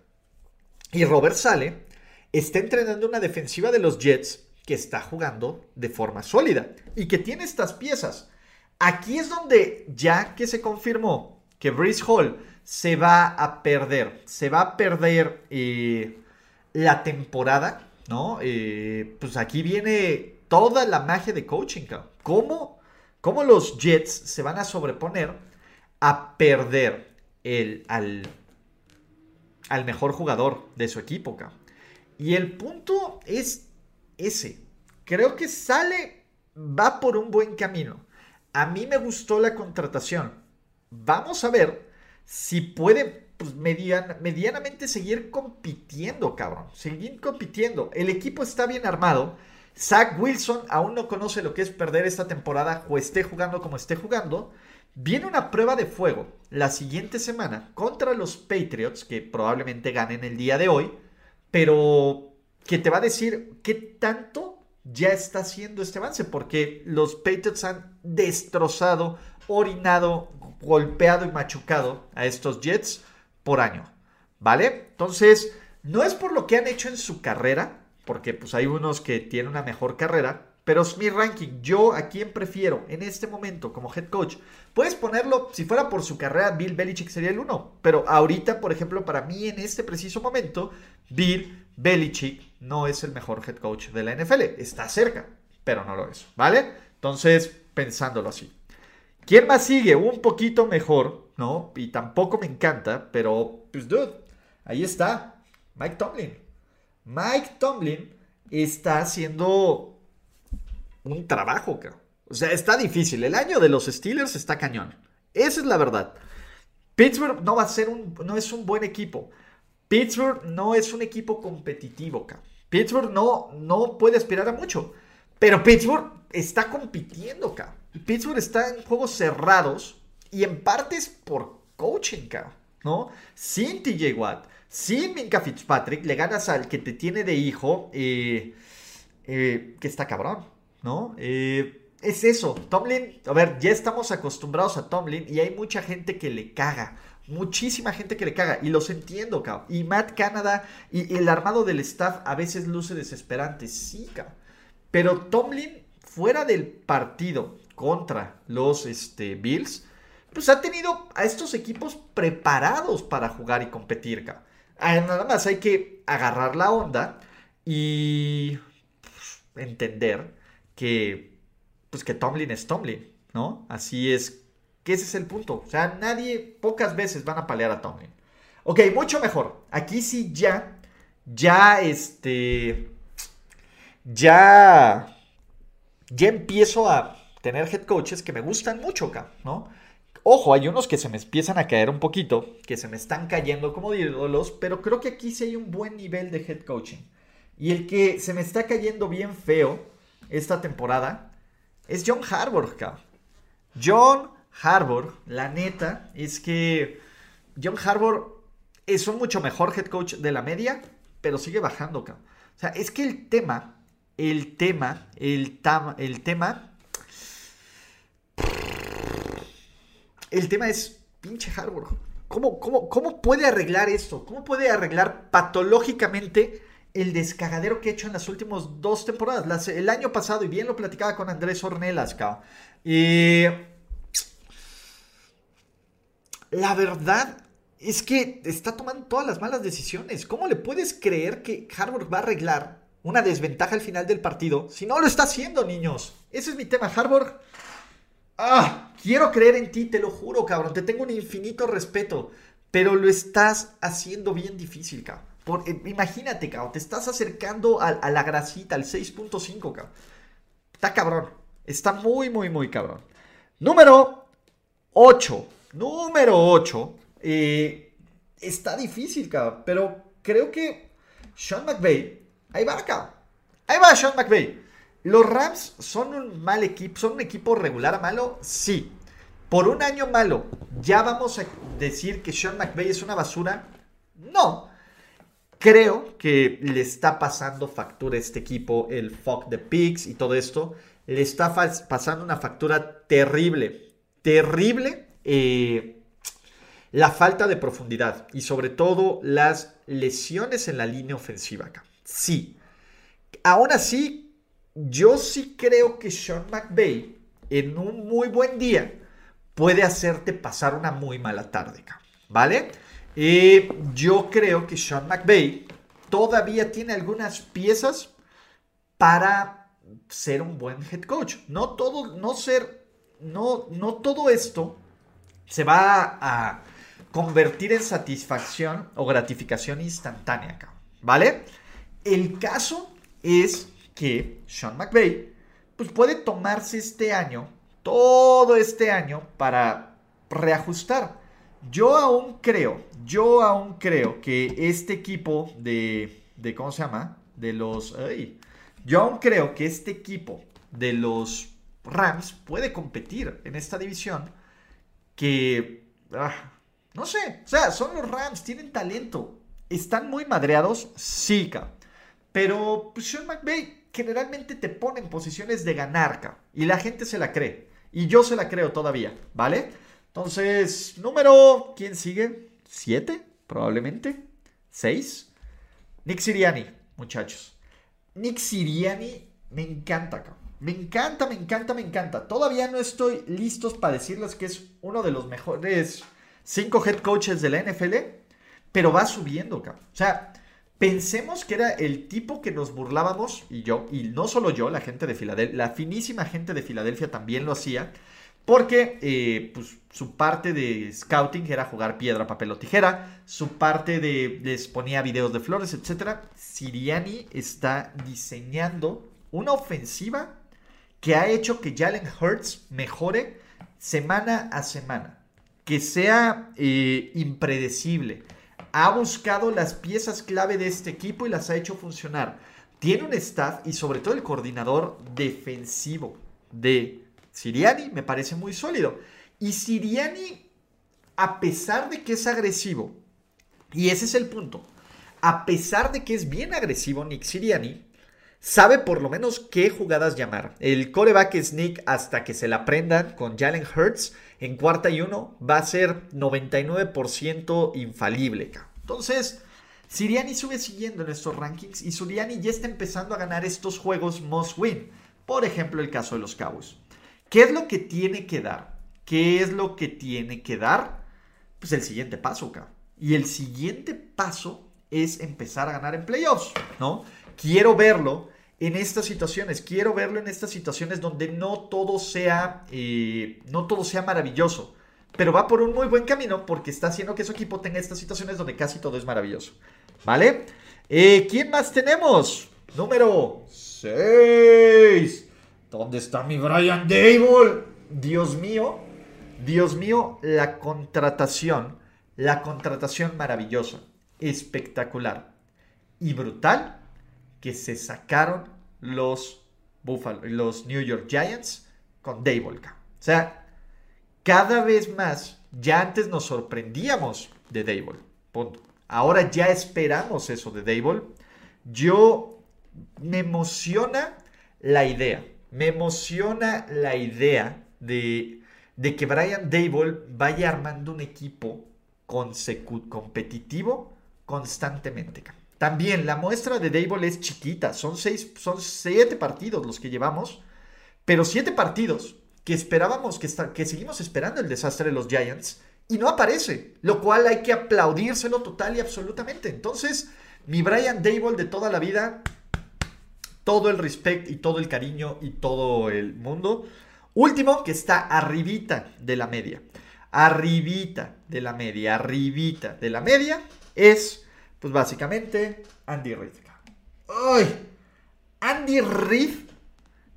S1: Y Robert Sale está entrenando una defensiva de los Jets que está jugando de forma sólida y que tiene estas piezas. Aquí es donde ya que se confirmó que Brice Hall se va a perder, se va a perder eh, la temporada, ¿no? Eh, pues aquí viene toda la magia de coaching, ¿Cómo, ¿Cómo, los Jets se van a sobreponer a perder el, al, al mejor jugador de su equipo, Y el punto es ese. Creo que sale, va por un buen camino. A mí me gustó la contratación. Vamos a ver si puede pues, medianamente seguir compitiendo, cabrón. Seguir compitiendo. El equipo está bien armado. Zach Wilson aún no conoce lo que es perder esta temporada o esté jugando como esté jugando. Viene una prueba de fuego la siguiente semana contra los Patriots, que probablemente ganen el día de hoy, pero que te va a decir qué tanto ya está haciendo este avance porque los Patriots han destrozado, orinado, golpeado y machucado a estos Jets por año. ¿Vale? Entonces, no es por lo que han hecho en su carrera, porque pues hay unos que tienen una mejor carrera, pero es mi ranking. Yo a quién prefiero en este momento como head coach. Puedes ponerlo, si fuera por su carrera, Bill Belichick sería el uno. Pero ahorita, por ejemplo, para mí en este preciso momento, Bill Belichick no es el mejor head coach de la NFL. Está cerca, pero no lo es. ¿Vale? Entonces, pensándolo así. ¿Quién más sigue? Un poquito mejor, ¿no? Y tampoco me encanta, pero, pues, dude, ahí está. Mike Tomlin. Mike Tomlin está haciendo un trabajo, O sea, está difícil. El año de los Steelers está cañón. Esa es la verdad. Pittsburgh no va a ser un, no es un buen equipo. Pittsburgh no es un equipo competitivo, cabrón. Pittsburgh no, no puede aspirar a mucho. Pero Pittsburgh está compitiendo, cabrón. Pittsburgh está en juegos cerrados y en partes por coaching, cabrón. ¿No? Sin TJ Watt, sin Minka Fitzpatrick, le ganas al que te tiene de hijo, eh, eh, que está cabrón, ¿no? Eh, es eso. Tomlin, a ver, ya estamos acostumbrados a Tomlin y hay mucha gente que le caga muchísima gente que le caga. Y los entiendo, cabrón. Y Matt Canada y el armado del staff a veces luce desesperante. Sí, cabrón. Pero Tomlin, fuera del partido contra los este, Bills, pues ha tenido a estos equipos preparados para jugar y competir, cabrón. Ah, nada más hay que agarrar la onda y pues, entender que, pues que Tomlin es Tomlin, ¿no? Así es que ese es el punto. O sea, nadie, pocas veces van a palear a Tomlin. Ok, mucho mejor. Aquí sí ya, ya este, ya, ya empiezo a tener head coaches que me gustan mucho acá, ¿no? Ojo, hay unos que se me empiezan a caer un poquito, que se me están cayendo como ídolos, pero creo que aquí sí hay un buen nivel de head coaching. Y el que se me está cayendo bien feo esta temporada es John Harbaugh, John Harbour, la neta, es que John Harbour es un mucho mejor head coach de la media, pero sigue bajando, cabrón. O sea, es que el tema, el tema, el, el tema... El tema es pinche Harvard. ¿Cómo, cómo, cómo puede arreglar esto? ¿Cómo puede arreglar patológicamente el descagadero que he hecho en las últimas dos temporadas? el año pasado, y bien lo platicaba con Andrés Ornelas, cabrón. Y... La verdad es que está tomando todas las malas decisiones. ¿Cómo le puedes creer que Harvard va a arreglar una desventaja al final del partido si no lo está haciendo, niños? Ese es mi tema, Harvard. Ah, quiero creer en ti, te lo juro, cabrón. Te tengo un infinito respeto, pero lo estás haciendo bien difícil, cabrón. Eh, imagínate, cabrón, te estás acercando a, a la grasita, al 6.5, cabrón. Está cabrón. Está muy, muy, muy cabrón. Número 8. Número 8 eh, está difícil, cabrón. Pero creo que Sean McVay, ahí va, cabrón. Ahí va Sean McVay. ¿Los Rams son un mal equipo? ¿Son un equipo regular malo? Sí. Por un año malo, ¿ya vamos a decir que Sean McVay es una basura? No. Creo que le está pasando factura a este equipo, el fuck the pigs y todo esto. Le está pasando una factura terrible. Terrible. Eh, la falta de profundidad y sobre todo las lesiones en la línea ofensiva acá. Sí. Aún así, yo sí creo que Sean McVay en un muy buen día puede hacerte pasar una muy mala tarde, acá, ¿vale? Eh, yo creo que Sean McVay todavía tiene algunas piezas para ser un buen head coach. No todo, no ser, no, no todo esto se va a convertir en satisfacción o gratificación instantánea, ¿vale? El caso es que Sean McVay pues puede tomarse este año, todo este año para reajustar. Yo aún creo, yo aún creo que este equipo de, de ¿cómo se llama? De los, yo aún creo que este equipo de los Rams puede competir en esta división que ah, no sé, o sea, son los Rams, tienen talento. ¿Están muy madreados? Sí, ca. Pero pues, Sean McVay generalmente te pone en posiciones de ganar, ca. Y la gente se la cree. Y yo se la creo todavía, ¿vale? Entonces, número, ¿quién sigue? ¿Siete? Probablemente. ¿Seis? Nick Siriani, muchachos. Nick Siriani me encanta, ca. Me encanta, me encanta, me encanta. Todavía no estoy listos para decirles que es uno de los mejores cinco head coaches de la NFL, pero va subiendo, O sea, pensemos que era el tipo que nos burlábamos, y yo, y no solo yo, la gente de Filadelfia, la finísima gente de Filadelfia también lo hacía, porque eh, pues, su parte de scouting era jugar piedra, papel o tijera, su parte de les ponía videos de flores, etc. Siriani está diseñando una ofensiva que ha hecho que Jalen Hurts mejore semana a semana que sea eh, impredecible. Ha buscado las piezas clave de este equipo y las ha hecho funcionar. Tiene un staff y sobre todo el coordinador defensivo de Siriani me parece muy sólido. Y Siriani, a pesar de que es agresivo, y ese es el punto, a pesar de que es bien agresivo Nick Siriani, sabe por lo menos qué jugadas llamar. El coreback sneak hasta que se la aprendan con Jalen Hurts en cuarta y uno va a ser 99% infalible. Entonces, Siriani sube siguiendo en estos rankings y Siriani ya está empezando a ganar estos juegos must win. Por ejemplo, el caso de los Cowboys. ¿Qué es lo que tiene que dar? ¿Qué es lo que tiene que dar? Pues el siguiente paso, acá. Y el siguiente paso es empezar a ganar en playoffs, ¿no? Quiero verlo en estas situaciones. Quiero verlo en estas situaciones donde no todo sea, eh, no todo sea maravilloso. Pero va por un muy buen camino porque está haciendo que su equipo tenga estas situaciones donde casi todo es maravilloso. ¿Vale? Eh, ¿Quién más tenemos? Número 6. ¿Dónde está mi Brian Dable? Dios mío. Dios mío, la contratación. La contratación maravillosa. Espectacular. Y brutal que se sacaron los, los New York Giants con Dable. O sea, cada vez más, ya antes nos sorprendíamos de Dable. Punto. Ahora ya esperamos eso de Dable. Yo me emociona la idea. Me emociona la idea de, de que Brian Dable vaya armando un equipo competitivo constantemente. También la muestra de Dable es chiquita, son, seis, son siete partidos los que llevamos, pero siete partidos que esperábamos, que, que seguimos esperando el desastre de los Giants y no aparece, lo cual hay que aplaudírselo total y absolutamente. Entonces, mi Brian Dable de toda la vida, todo el respeto y todo el cariño y todo el mundo. Último, que está arribita de la media. Arribita de la media, arribita de la media, es, pues básicamente, Andy Reid. ¡Ay! Andy Reid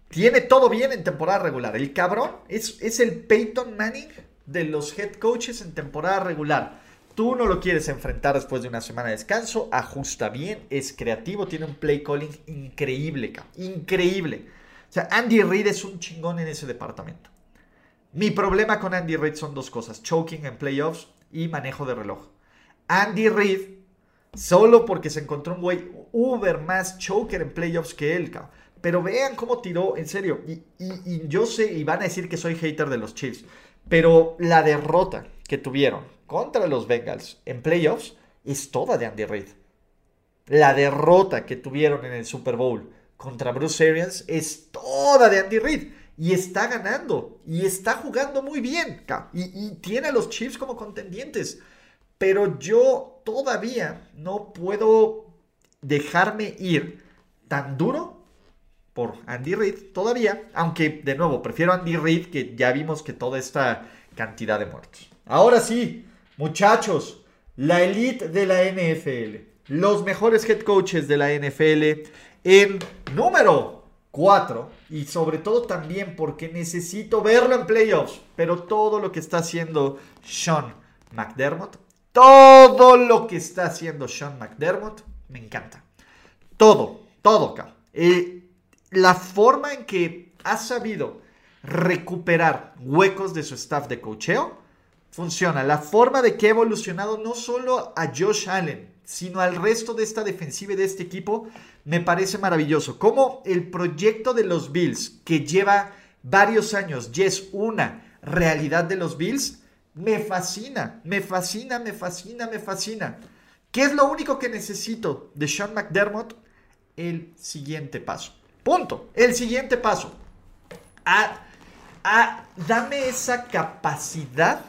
S1: tiene todo bien en temporada regular. El cabrón es, es el Peyton Manning de los head coaches en temporada regular. Tú no lo quieres enfrentar después de una semana de descanso, ajusta bien, es creativo, tiene un play calling increíble, increíble. O sea, Andy Reid es un chingón en ese departamento. Mi problema con Andy Reid son dos cosas, choking en playoffs y manejo de reloj. Andy Reid, solo porque se encontró un güey uber más choker en playoffs que él, Pero vean cómo tiró, en serio. Y, y yo sé, y van a decir que soy hater de los Chiefs. Pero la derrota que tuvieron contra los Bengals en playoffs es toda de Andy Reid. La derrota que tuvieron en el Super Bowl contra Bruce Arians es toda de Andy Reid. Y está ganando. Y está jugando muy bien. Y, tiene a los Chiefs como contendientes. Pero yo todavía no puedo dejarme ir tan duro por Andy Reid todavía, aunque de nuevo prefiero Andy Reid que ya vimos que toda esta cantidad de muertos. Ahora sí, muchachos, la elite de la NFL, los mejores head coaches de la NFL en número 4 y sobre todo también porque necesito verlo en playoffs, pero todo lo que está haciendo Sean McDermott, todo lo que está haciendo Sean McDermott, me encanta. Todo, todo, acá. Eh, la forma en que ha sabido recuperar huecos de su staff de cocheo funciona. La forma de que ha evolucionado no solo a Josh Allen, sino al resto de esta defensiva y de este equipo, me parece maravilloso. Como el proyecto de los Bills, que lleva varios años y es una realidad de los Bills, me fascina, me fascina, me fascina, me fascina. ¿Qué es lo único que necesito de Sean McDermott? El siguiente paso. Punto. El siguiente paso. A, dame esa capacidad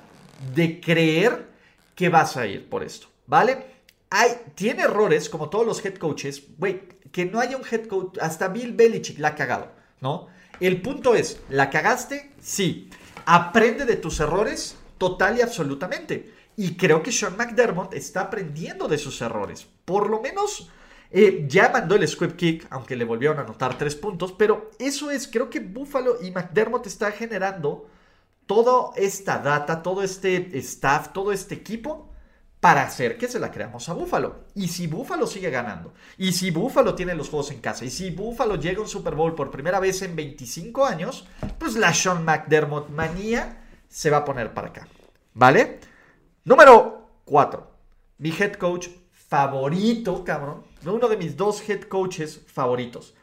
S1: de creer que vas a ir por esto, ¿vale? Hay, tiene errores, como todos los head coaches, güey, que no haya un head coach, hasta Bill Belichick la ha cagado, ¿no? El punto es, ¿la cagaste? Sí. Aprende de tus errores total y absolutamente. Y creo que Sean McDermott está aprendiendo de sus errores. Por lo menos eh, ya mandó el squib kick, aunque le volvieron a anotar tres puntos, pero eso es, creo que Buffalo y McDermott está generando toda esta data, todo este staff, todo este equipo para hacer que se la creamos a Buffalo. Y si Buffalo sigue ganando, y si Buffalo tiene los juegos en casa, y si Buffalo llega a un Super Bowl por primera vez en 25 años, pues la Sean McDermott manía se va a poner para acá. ¿Vale? Número 4. Mi head coach favorito, cabrón. Uno de mis dos head coaches favoritos.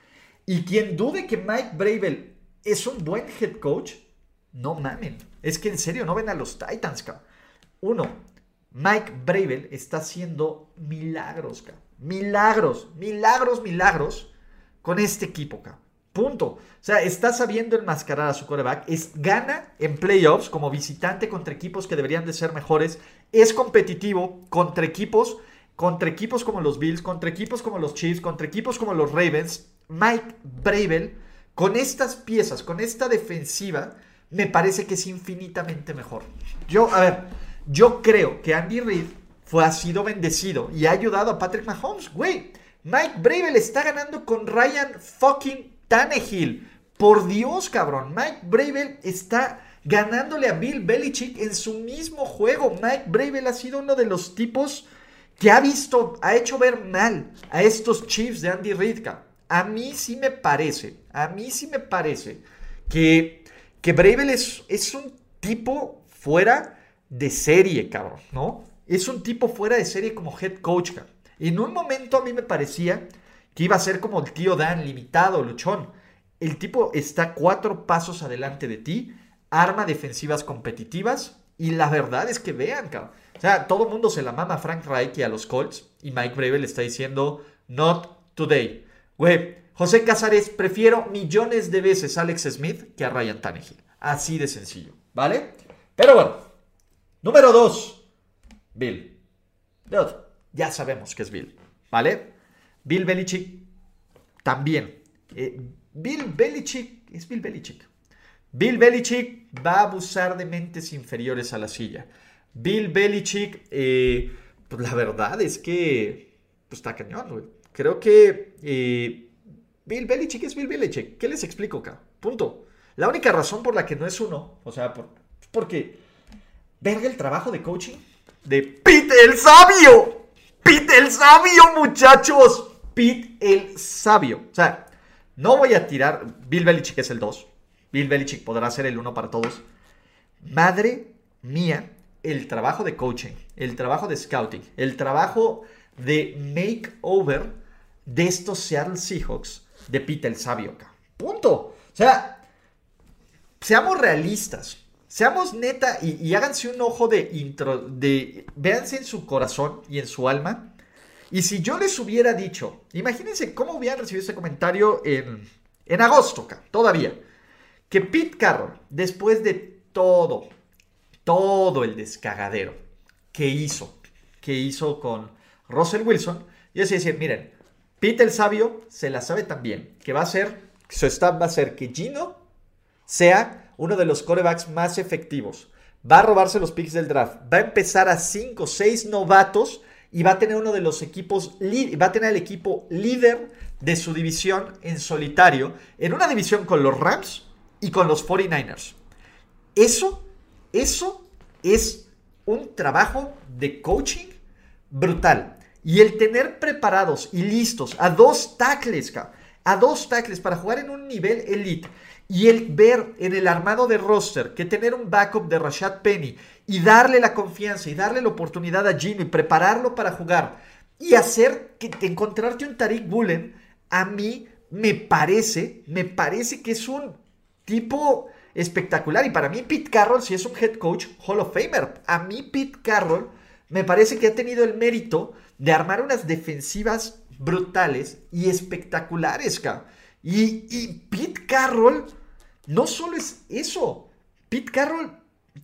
S1: Y quien dude que Mike Bravel es un buen head coach, no mamen. Es que en serio, no ven a los Titans, cabrón. Uno, Mike Bravel está haciendo milagros, cabrón. Milagros, milagros, milagros con este equipo, cabrón. Punto. O sea, está sabiendo enmascarar a su coreback. Es, gana en playoffs como visitante contra equipos que deberían de ser mejores. Es competitivo contra equipos contra equipos como los Bills, contra equipos como los Chiefs, contra equipos como los Ravens, Mike Bravel, con estas piezas, con esta defensiva, me parece que es infinitamente mejor. Yo, a ver, yo creo que Andy Reid fue, ha sido bendecido y ha ayudado a Patrick Mahomes. Güey, Mike Bravel está ganando con Ryan fucking Tannehill. Por Dios, cabrón. Mike Bravel está ganándole a Bill Belichick en su mismo juego. Mike Bravel ha sido uno de los tipos que ha visto, ha hecho ver mal a estos Chiefs de Andy Reid. A mí sí me parece, a mí sí me parece que, que Bravel es, es un tipo fuera de serie, cabrón, ¿no? es un tipo fuera de serie como head coach. En un momento a mí me parecía que iba a ser como el tío Dan, limitado, luchón. El tipo está cuatro pasos adelante de ti, arma defensivas competitivas y la verdad es que vean, cabrón. O sea, todo el mundo se la mama a Frank Reich y a los Colts y Mike Bravel está diciendo, not today. Güey, José Casares, prefiero millones de veces a Alex Smith que a Ryan Tannehill. Así de sencillo, ¿vale? Pero bueno, número dos, Bill. ya sabemos que es Bill, ¿vale? Bill Belichick también. Eh, Bill Belichick es Bill Belichick. Bill Belichick va a abusar de mentes inferiores a la silla. Bill Belichick, eh, pues la verdad es que pues está cañón, güey. Creo que eh, Bill Belichick es Bill Belichick. ¿Qué les explico acá? Punto. La única razón por la que no es uno, o sea, por, porque verga el trabajo de coaching de Pete el Sabio. Pete el Sabio, muchachos. Pete el Sabio. O sea, no voy a tirar. Bill Belichick es el 2. Bill Belichick podrá ser el 1 para todos. Madre mía, el trabajo de coaching, el trabajo de scouting, el trabajo de makeover de estos Seattle Seahawks de Pete el Sabio. Punto. O sea, seamos realistas. Seamos neta y, háganse un ojo de intro, de véanse en su corazón y en su alma. Y si yo les hubiera dicho, imagínense cómo hubieran recibido ese comentario en, en agosto, todavía, que Pete Carroll, después de todo, todo el descagadero que hizo, que hizo con Russell Wilson, yo decía decir, miren, Pete el sabio se la sabe también, que va a ser, su staff va a ser que Gino sea uno de los corebacks más efectivos. Va a robarse los picks del draft. Va a empezar a 5 o 6 novatos y va a tener uno de los equipos, va a tener el equipo líder de su división en solitario, en una división con los Rams y con los 49ers. Eso, eso es un trabajo de coaching brutal. Y el tener preparados y listos a dos tackles, a dos tackles para jugar en un nivel elite y el ver en el armado de roster que tener un backup de Rashad Penny y darle la confianza y darle la oportunidad a Gino y prepararlo para jugar y hacer que encontrarte un Tariq Bullen, a mí me parece, me parece que es un tipo espectacular. Y para mí Pete Carroll, si es un head coach, Hall of Famer. A mí Pete Carroll me parece que ha tenido el mérito de armar unas defensivas brutales y espectaculares, Y, y Pete Carroll no solo es eso. Pete Carroll,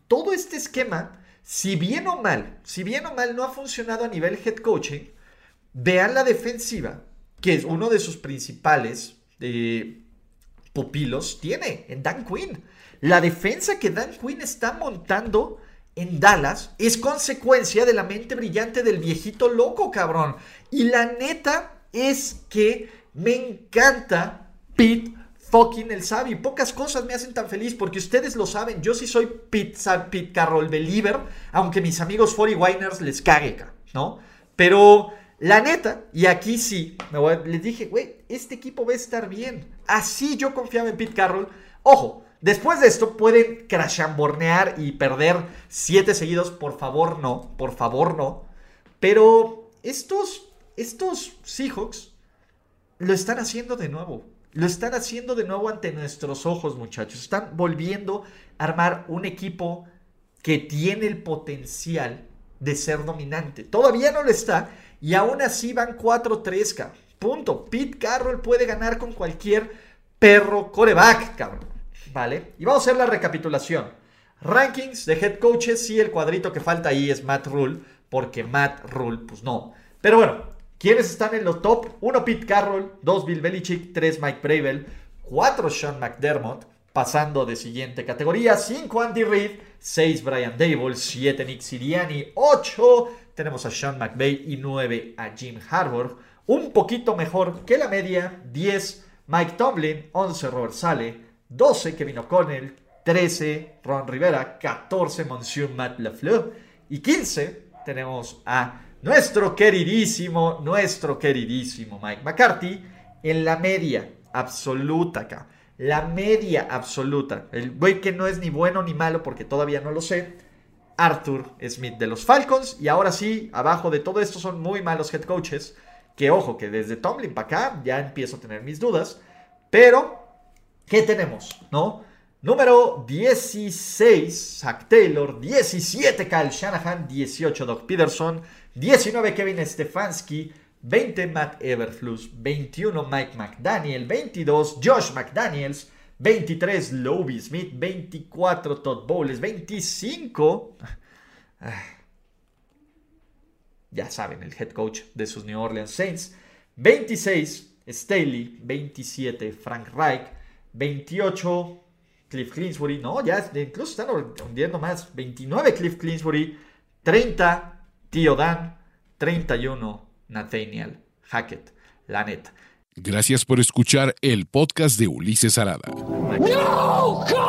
S1: todo este esquema, si bien o mal, si bien o mal no ha funcionado a nivel head coaching, vean la defensiva, que es uno de sus principales eh, pupilos, tiene en Dan Quinn. La defensa que Dan Quinn está montando en Dallas es consecuencia de la mente brillante del viejito loco, cabrón. Y la neta es que me encanta Pete fucking el sabio. Pocas cosas me hacen tan feliz porque ustedes lo saben. Yo sí soy Pete, Pete Carroll believer, aunque mis amigos 40 Winers les cague, ¿no? Pero la neta, y aquí sí, les dije, güey, este equipo va a estar bien. Así yo confiaba en Pete Carroll. Ojo, después de esto pueden crashambornear y perder siete seguidos. Por favor, no. Por favor, no. Pero estos, estos Seahawks lo están haciendo de nuevo. Lo están haciendo de nuevo ante nuestros ojos, muchachos. Están volviendo a armar un equipo que tiene el potencial de ser dominante. Todavía no lo está y aún así van 4-3, Punto. Pete Carroll puede ganar con cualquier perro coreback, cabrón. ¿Vale? Y vamos a hacer la recapitulación. Rankings de head coaches, sí, el cuadrito que falta ahí es Matt Rule, porque Matt Rule, pues no. Pero bueno, ¿Quiénes están en los top? 1 Pete Carroll, 2 Bill Belichick, 3 Mike Bravel, 4 Sean McDermott, pasando de siguiente categoría, 5 Andy Reid, 6 Brian Dable, 7 Nick Siriani, 8 tenemos a Sean McVay y 9 a Jim Harbour. Un poquito mejor que la media, 10 Mike Tomlin, 11 Robert Sale, 12 Kevin O'Connell, 13 Ron Rivera, 14 Monsieur Matt LaFleur y 15 tenemos a nuestro queridísimo, nuestro queridísimo Mike McCarthy en la media absoluta acá. La media absoluta. El güey que no es ni bueno ni malo porque todavía no lo sé. Arthur Smith de los Falcons. Y ahora sí, abajo de todo esto son muy malos head coaches. Que ojo, que desde Tomlin para acá ya empiezo a tener mis dudas. Pero, ¿qué tenemos? ¿No? Número 16, Zach Taylor. 17, Kyle Shanahan. 18, Doug Peterson. 19, Kevin Stefanski. 20, Matt Everflus. 21, Mike McDaniel. 22, Josh McDaniels. 23, Lobby Smith. 24, Todd Bowles. 25. Ya saben, el head coach de sus New Orleans Saints. 26, Staley. 27, Frank Reich. 28, Cliff Clinsbury. No, ya incluso están hundiendo más. 29, Cliff Clinsbury. 30, Tío Dan. 31, Nathaniel Hackett. La neta.
S2: Gracias por escuchar el podcast de Ulises Arada.
S3: No, God!